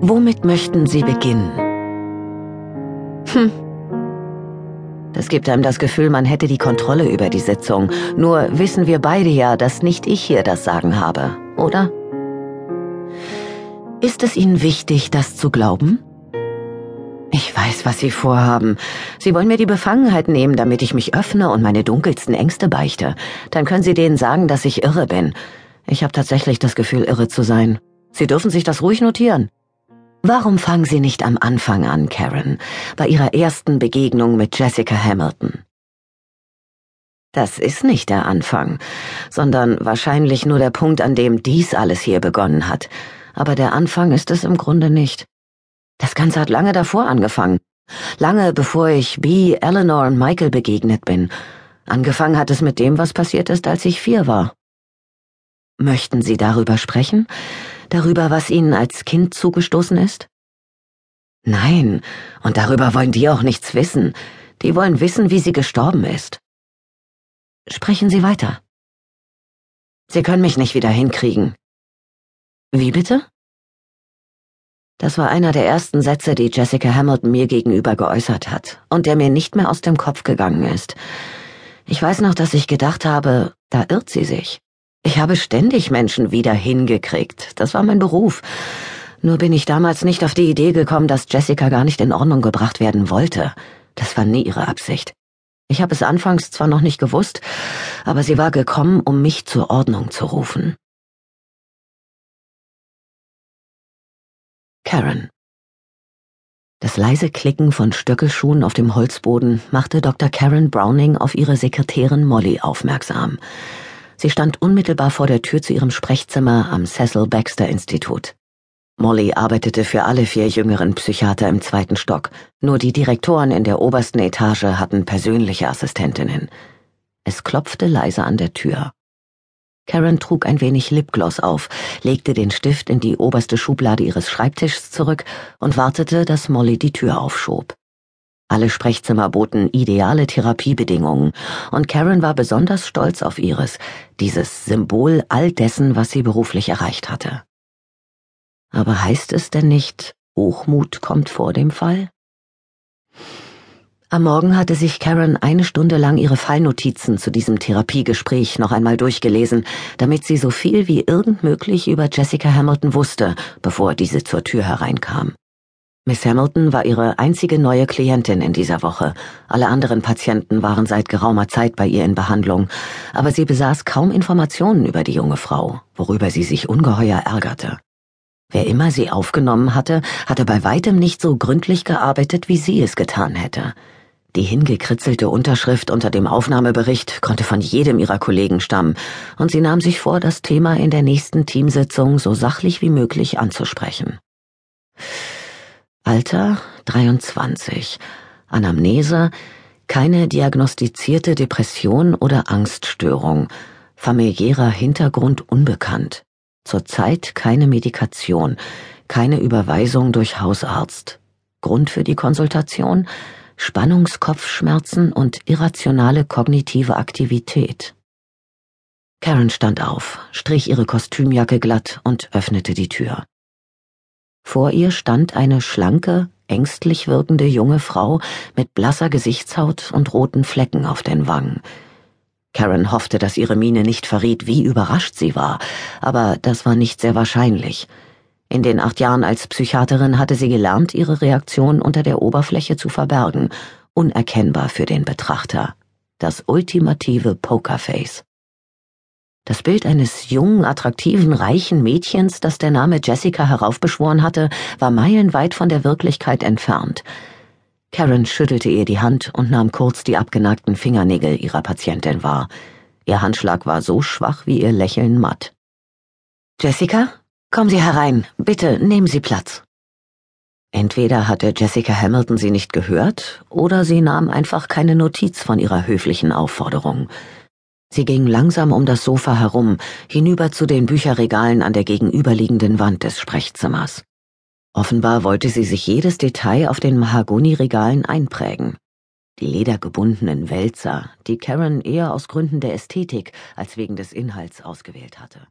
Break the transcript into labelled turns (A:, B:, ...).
A: Womit möchten Sie beginnen? Hm. Das gibt einem das Gefühl, man hätte die Kontrolle über die Sitzung. Nur wissen wir beide ja, dass nicht ich hier das Sagen habe, oder? Ist es Ihnen wichtig, das zu glauben? Ich weiß, was Sie vorhaben. Sie wollen mir die Befangenheit nehmen, damit ich mich öffne und meine dunkelsten Ängste beichte. Dann können Sie denen sagen, dass ich irre bin. Ich habe tatsächlich das Gefühl, irre zu sein. Sie dürfen sich das ruhig notieren. Warum fangen Sie nicht am Anfang an, Karen, bei Ihrer ersten Begegnung mit Jessica Hamilton? Das ist nicht der Anfang, sondern wahrscheinlich nur der Punkt, an dem dies alles hier begonnen hat. Aber der Anfang ist es im Grunde nicht. Das Ganze hat lange davor angefangen. Lange bevor ich Bee, Eleanor und Michael begegnet bin. Angefangen hat es mit dem, was passiert ist, als ich vier war. Möchten Sie darüber sprechen? Darüber, was Ihnen als Kind zugestoßen ist? Nein, und darüber wollen die auch nichts wissen. Die wollen wissen, wie sie gestorben ist. Sprechen Sie weiter. Sie können mich nicht wieder hinkriegen. Wie bitte? Das war einer der ersten Sätze, die Jessica Hamilton mir gegenüber geäußert hat und der mir nicht mehr aus dem Kopf gegangen ist. Ich weiß noch, dass ich gedacht habe, da irrt sie sich. Ich habe ständig Menschen wieder hingekriegt. Das war mein Beruf. Nur bin ich damals nicht auf die Idee gekommen, dass Jessica gar nicht in Ordnung gebracht werden wollte. Das war nie ihre Absicht. Ich habe es anfangs zwar noch nicht gewusst, aber sie war gekommen, um mich zur Ordnung zu rufen. Karen Das leise Klicken von Stöckelschuhen auf dem Holzboden machte Dr. Karen Browning auf ihre Sekretärin Molly aufmerksam. Sie stand unmittelbar vor der Tür zu ihrem Sprechzimmer am Cecil Baxter Institut. Molly arbeitete für alle vier jüngeren Psychiater im zweiten Stock, nur die Direktoren in der obersten Etage hatten persönliche Assistentinnen. Es klopfte leise an der Tür. Karen trug ein wenig Lipgloss auf, legte den Stift in die oberste Schublade ihres Schreibtischs zurück und wartete, dass Molly die Tür aufschob. Alle Sprechzimmer boten ideale Therapiebedingungen, und Karen war besonders stolz auf ihres, dieses Symbol all dessen, was sie beruflich erreicht hatte. Aber heißt es denn nicht, Hochmut kommt vor dem Fall? Am Morgen hatte sich Karen eine Stunde lang ihre Fallnotizen zu diesem Therapiegespräch noch einmal durchgelesen, damit sie so viel wie irgend möglich über Jessica Hamilton wusste, bevor diese zur Tür hereinkam. Miss Hamilton war ihre einzige neue Klientin in dieser Woche. Alle anderen Patienten waren seit geraumer Zeit bei ihr in Behandlung, aber sie besaß kaum Informationen über die junge Frau, worüber sie sich ungeheuer ärgerte. Wer immer sie aufgenommen hatte, hatte bei weitem nicht so gründlich gearbeitet, wie sie es getan hätte. Die hingekritzelte Unterschrift unter dem Aufnahmebericht konnte von jedem ihrer Kollegen stammen, und sie nahm sich vor, das Thema in der nächsten Teamsitzung so sachlich wie möglich anzusprechen. Alter 23. Anamnese keine diagnostizierte Depression oder Angststörung. Familiärer Hintergrund unbekannt. Zurzeit keine Medikation, keine Überweisung durch Hausarzt. Grund für die Konsultation Spannungskopfschmerzen und irrationale kognitive Aktivität. Karen stand auf, strich ihre Kostümjacke glatt und öffnete die Tür. Vor ihr stand eine schlanke, ängstlich wirkende junge Frau mit blasser Gesichtshaut und roten Flecken auf den Wangen. Karen hoffte, dass ihre Miene nicht verriet, wie überrascht sie war, aber das war nicht sehr wahrscheinlich. In den acht Jahren als Psychiaterin hatte sie gelernt, ihre Reaktion unter der Oberfläche zu verbergen, unerkennbar für den Betrachter. Das ultimative Pokerface. Das Bild eines jungen, attraktiven, reichen Mädchens, das der Name Jessica heraufbeschworen hatte, war meilenweit von der Wirklichkeit entfernt. Karen schüttelte ihr die Hand und nahm kurz die abgenagten Fingernägel ihrer Patientin wahr. Ihr Handschlag war so schwach wie ihr Lächeln matt. Jessica, kommen Sie herein. Bitte nehmen Sie Platz. Entweder hatte Jessica Hamilton sie nicht gehört, oder sie nahm einfach keine Notiz von ihrer höflichen Aufforderung. Sie ging langsam um das Sofa herum, hinüber zu den Bücherregalen an der gegenüberliegenden Wand des Sprechzimmers. Offenbar wollte sie sich jedes Detail auf den Mahagoniregalen einprägen. Die ledergebundenen Wälzer, die Karen eher aus Gründen der Ästhetik als wegen des Inhalts ausgewählt hatte.